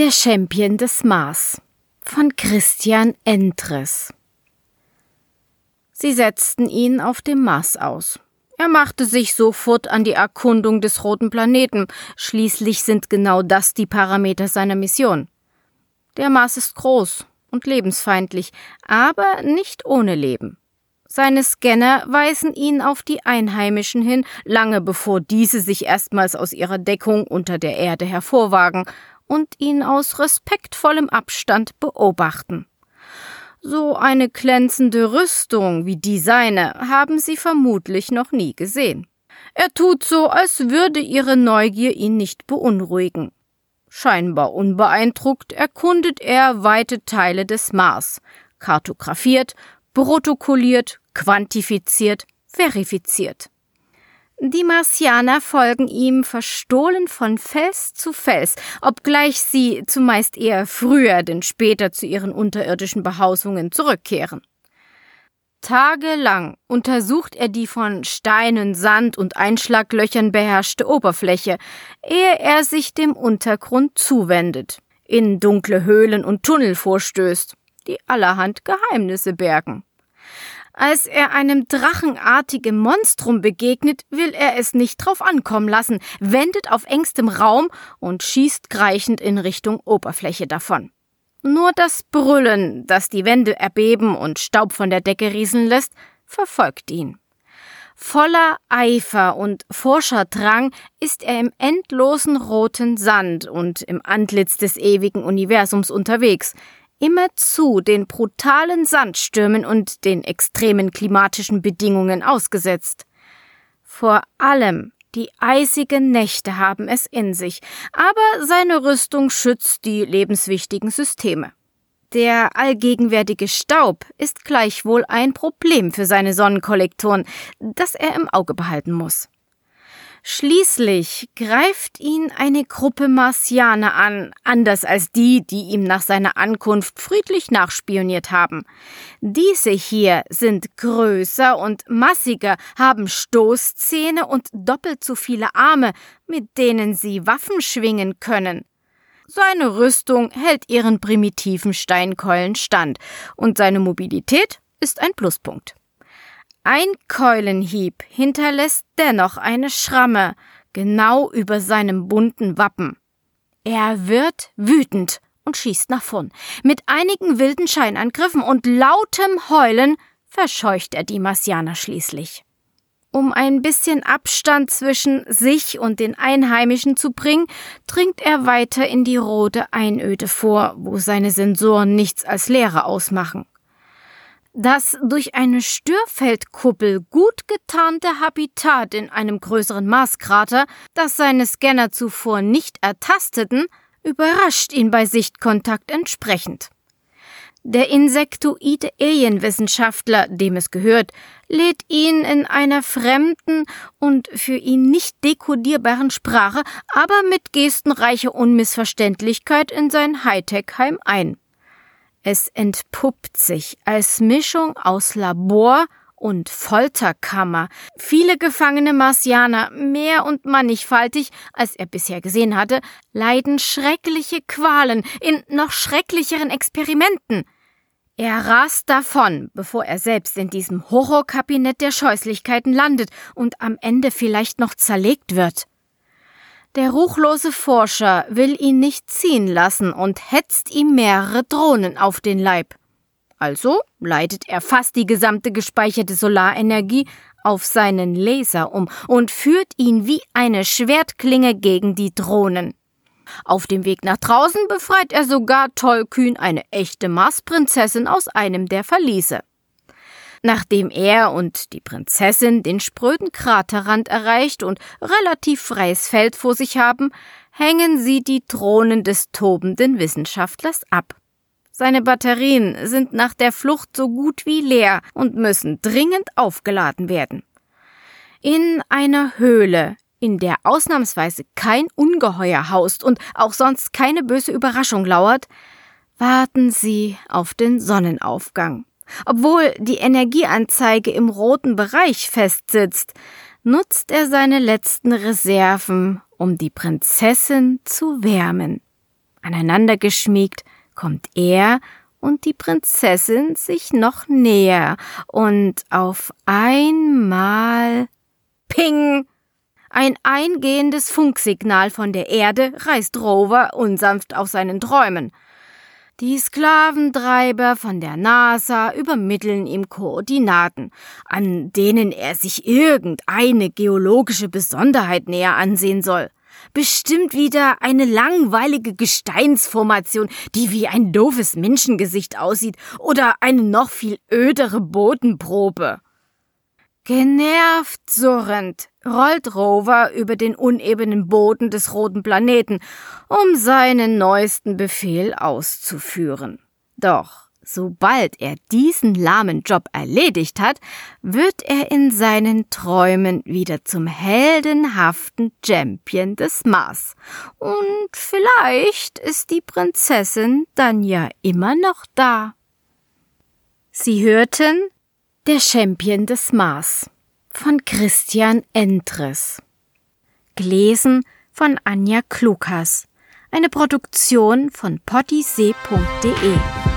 Der Champion des Mars von Christian Entres. Sie setzten ihn auf dem Mars aus. Er machte sich sofort an die Erkundung des roten Planeten. Schließlich sind genau das die Parameter seiner Mission. Der Mars ist groß und lebensfeindlich, aber nicht ohne Leben. Seine Scanner weisen ihn auf die Einheimischen hin, lange bevor diese sich erstmals aus ihrer Deckung unter der Erde hervorwagen und ihn aus respektvollem Abstand beobachten. So eine glänzende Rüstung wie die seine haben sie vermutlich noch nie gesehen. Er tut so, als würde ihre Neugier ihn nicht beunruhigen. Scheinbar unbeeindruckt erkundet er weite Teile des Mars, kartografiert, protokolliert, quantifiziert, verifiziert. Die Martianer folgen ihm verstohlen von Fels zu Fels, obgleich sie zumeist eher früher denn später zu ihren unterirdischen Behausungen zurückkehren. Tagelang untersucht er die von Steinen, Sand und Einschlaglöchern beherrschte Oberfläche, ehe er sich dem Untergrund zuwendet, in dunkle Höhlen und Tunnel vorstößt, die allerhand Geheimnisse bergen. Als er einem drachenartigen Monstrum begegnet, will er es nicht drauf ankommen lassen, wendet auf engstem Raum und schießt kreichend in Richtung Oberfläche davon. Nur das Brüllen, das die Wände erbeben und Staub von der Decke rieseln lässt, verfolgt ihn. Voller Eifer und Forscherdrang ist er im endlosen roten Sand und im Antlitz des ewigen Universums unterwegs, immerzu den brutalen Sandstürmen und den extremen klimatischen Bedingungen ausgesetzt. Vor allem die eisigen Nächte haben es in sich, aber seine Rüstung schützt die lebenswichtigen Systeme. Der allgegenwärtige Staub ist gleichwohl ein Problem für seine Sonnenkollektoren, das er im Auge behalten muss. Schließlich greift ihn eine Gruppe Marsianer an, anders als die, die ihm nach seiner Ankunft friedlich nachspioniert haben. Diese hier sind größer und massiger, haben Stoßzähne und doppelt so viele Arme, mit denen sie Waffen schwingen können. Seine Rüstung hält ihren primitiven Steinkeulen stand, und seine Mobilität ist ein Pluspunkt. Ein Keulenhieb hinterlässt dennoch eine Schramme, genau über seinem bunten Wappen. Er wird wütend und schießt nach vorn. Mit einigen wilden Scheinangriffen und lautem Heulen verscheucht er die Marsianer schließlich. Um ein bisschen Abstand zwischen sich und den Einheimischen zu bringen, dringt er weiter in die rote Einöde vor, wo seine Sensoren nichts als Leere ausmachen. Das durch eine Störfeldkuppel gut getarnte Habitat in einem größeren Marskrater, das seine Scanner zuvor nicht ertasteten, überrascht ihn bei Sichtkontakt entsprechend. Der insektoide Alienwissenschaftler, dem es gehört, lädt ihn in einer fremden und für ihn nicht dekodierbaren Sprache, aber mit gestenreicher Unmissverständlichkeit in sein Hightech-Heim ein. Es entpuppt sich als Mischung aus Labor und Folterkammer. Viele gefangene Marsianer, mehr und mannigfaltig, als er bisher gesehen hatte, leiden schreckliche Qualen in noch schrecklicheren Experimenten. Er rast davon, bevor er selbst in diesem Horrorkabinett der Scheußlichkeiten landet und am Ende vielleicht noch zerlegt wird. Der ruchlose Forscher will ihn nicht ziehen lassen und hetzt ihm mehrere Drohnen auf den Leib. Also leitet er fast die gesamte gespeicherte Solarenergie auf seinen Laser um und führt ihn wie eine Schwertklinge gegen die Drohnen. Auf dem Weg nach draußen befreit er sogar tollkühn eine echte Marsprinzessin aus einem der Verliese. Nachdem er und die Prinzessin den spröden Kraterrand erreicht und relativ freies Feld vor sich haben, hängen sie die Drohnen des tobenden Wissenschaftlers ab. Seine Batterien sind nach der Flucht so gut wie leer und müssen dringend aufgeladen werden. In einer Höhle, in der ausnahmsweise kein Ungeheuer haust und auch sonst keine böse Überraschung lauert, warten sie auf den Sonnenaufgang. Obwohl die Energieanzeige im roten Bereich festsitzt, nutzt er seine letzten Reserven, um die Prinzessin zu wärmen. Aneinander geschmiegt kommt er und die Prinzessin sich noch näher und auf einmal Ping! Ein eingehendes Funksignal von der Erde reißt Rover unsanft aus seinen Träumen. Die Sklaventreiber von der NASA übermitteln ihm Koordinaten, an denen er sich irgendeine geologische Besonderheit näher ansehen soll. Bestimmt wieder eine langweilige Gesteinsformation, die wie ein doofes Menschengesicht aussieht, oder eine noch viel ödere Bodenprobe. Genervt surrend rollt Rover über den unebenen Boden des roten Planeten, um seinen neuesten Befehl auszuführen. Doch sobald er diesen lahmen Job erledigt hat, wird er in seinen Träumen wieder zum heldenhaften Champion des Mars. Und vielleicht ist die Prinzessin dann ja immer noch da. Sie hörten Der Champion des Mars von Christian Entres. Gelesen von Anja Klukas. Eine Produktion von pottysee.de